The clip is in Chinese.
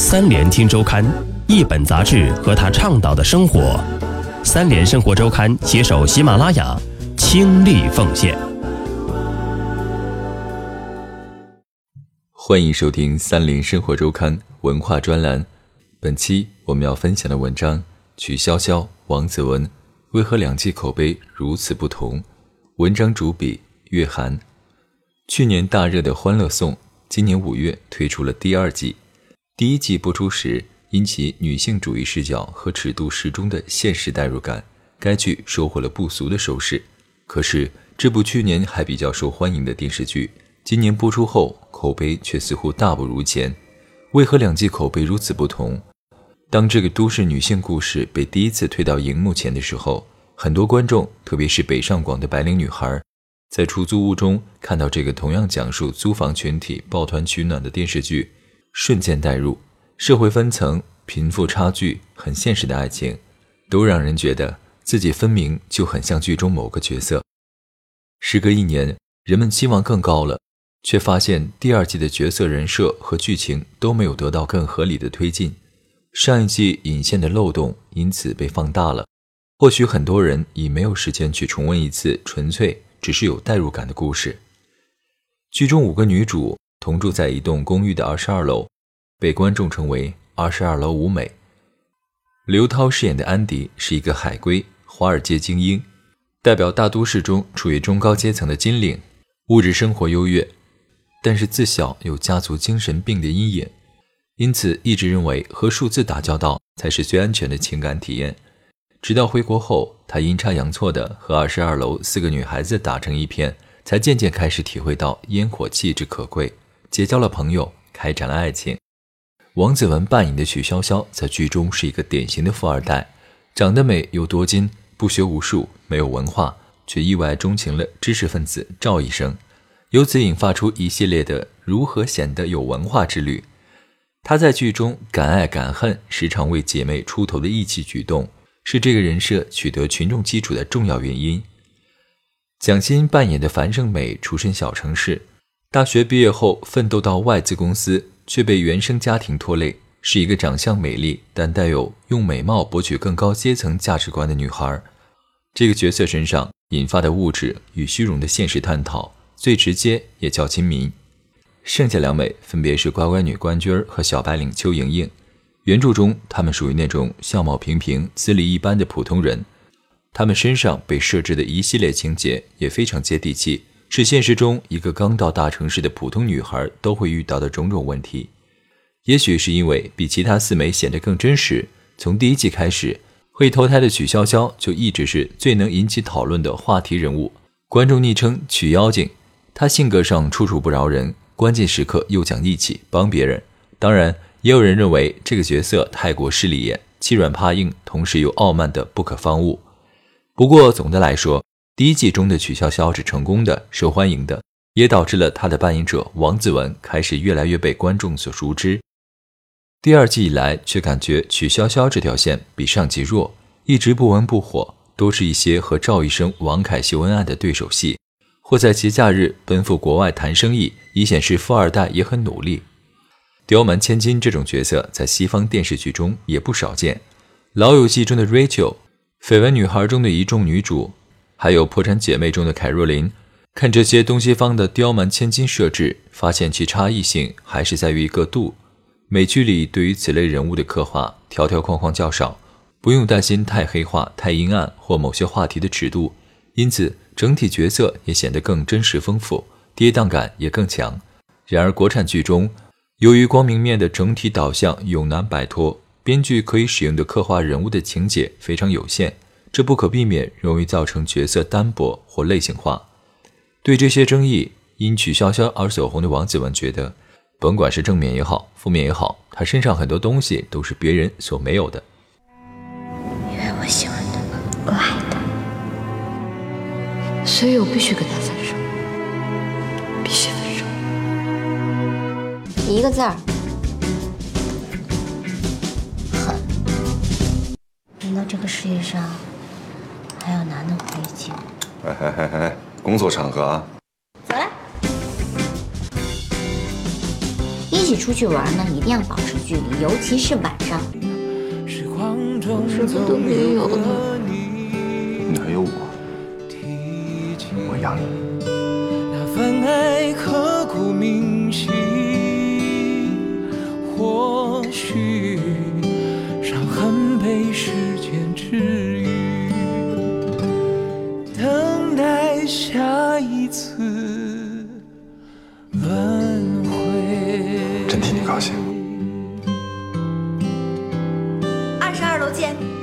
三联听周刊，一本杂志和他倡导的生活。三联生活周刊携手喜马拉雅，倾力奉献。欢迎收听三联生活周刊文化专栏。本期我们要分享的文章：曲筱绡、王子文为何两季口碑如此不同？文章主笔岳涵。去年大热的《欢乐颂》，今年五月推出了第二季。第一季播出时，因其女性主义视角和尺度适中的现实代入感，该剧收获了不俗的收视。可是，这部去年还比较受欢迎的电视剧，今年播出后口碑却似乎大不如前。为何两季口碑如此不同？当这个都市女性故事被第一次推到荧幕前的时候，很多观众，特别是北上广的白领女孩。在出租屋中看到这个同样讲述租房群体抱团取暖的电视剧，瞬间带入社会分层、贫富差距、很现实的爱情，都让人觉得自己分明就很像剧中某个角色。时隔一年，人们期望更高了，却发现第二季的角色人设和剧情都没有得到更合理的推进，上一季引线的漏洞因此被放大了。或许很多人已没有时间去重温一次纯粹。只是有代入感的故事。剧中五个女主同住在一栋公寓的二十二楼，被观众称为“二十二楼舞美”。刘涛饰演的安迪是一个海归，华尔街精英，代表大都市中处于中高阶层的金领，物质生活优越，但是自小有家族精神病的阴影，因此一直认为和数字打交道才是最安全的情感体验。直到回国后，他阴差阳错的和二十二楼四个女孩子打成一片，才渐渐开始体会到烟火气之可贵，结交了朋友，开展了爱情。王子文扮演的曲筱绡在剧中是一个典型的富二代，长得美又多金，不学无术，没有文化，却意外钟情了知识分子赵医生，由此引发出一系列的如何显得有文化之旅。他在剧中敢爱敢恨，时常为姐妹出头的义气举动。是这个人设取得群众基础的重要原因。蒋欣扮演的樊胜美出身小城市，大学毕业后奋斗到外资公司，却被原生家庭拖累，是一个长相美丽但带有用美貌博取更高阶层价值观的女孩。这个角色身上引发的物质与虚荣的现实探讨，最直接也较亲民。剩下两美分别是乖乖女关雎和小白领邱莹莹。原著中，他们属于那种相貌平平、资历一般的普通人，他们身上被设置的一系列情节也非常接地气，是现实中一个刚到大城市的普通女孩都会遇到的种种问题。也许是因为比其他四美显得更真实，从第一季开始，会投胎的曲筱绡就一直是最能引起讨论的话题人物，观众昵称“曲妖精”。她性格上处处不饶人，关键时刻又讲义气，帮别人。当然。也有人认为这个角色太过势利眼，欺软怕硬，同时又傲慢的不可方物。不过总的来说，第一季中的曲筱绡是成功的、受欢迎的，也导致了她的扮演者王子文开始越来越被观众所熟知。第二季以来，却感觉曲筱绡这条线比上集弱，一直不温不火，都是一些和赵医生、王凯秀恩爱的对手戏，或在节假日奔赴国外谈生意，以显示富二代也很努力。刁蛮千金这种角色在西方电视剧中也不少见，《老友记》中的 Rachel，《绯闻女孩》中的一众女主，还有《破产姐妹》中的凯若琳。看这些东西方的刁蛮千金设置，发现其差异性还是在于一个度。美剧里对于此类人物的刻画条条框框较少，不用担心太黑化、太阴暗或某些话题的尺度，因此整体角色也显得更真实丰富，跌宕感也更强。然而国产剧中，由于光明面的整体导向永难摆脱，编剧可以使用的刻画人物的情节非常有限，这不可避免容易造成角色单薄或类型化。对这些争议，因曲筱绡而走红的王子文觉得，甭管是正面也好，负面也好，他身上很多东西都是别人所没有的。因为我喜欢他，我爱他，所以我必须跟他分手，必须分手。一个字儿，狠。难道这个世界上还要男的会情？哎哎哎哎，工作场合啊。走了。一起出去玩呢，一定要保持距离，尤其是晚上。什么都没有了。你还有我，我养你。那份爱刻骨铭心，或许伤痕被时次轮回。真替你高兴。二十二楼见。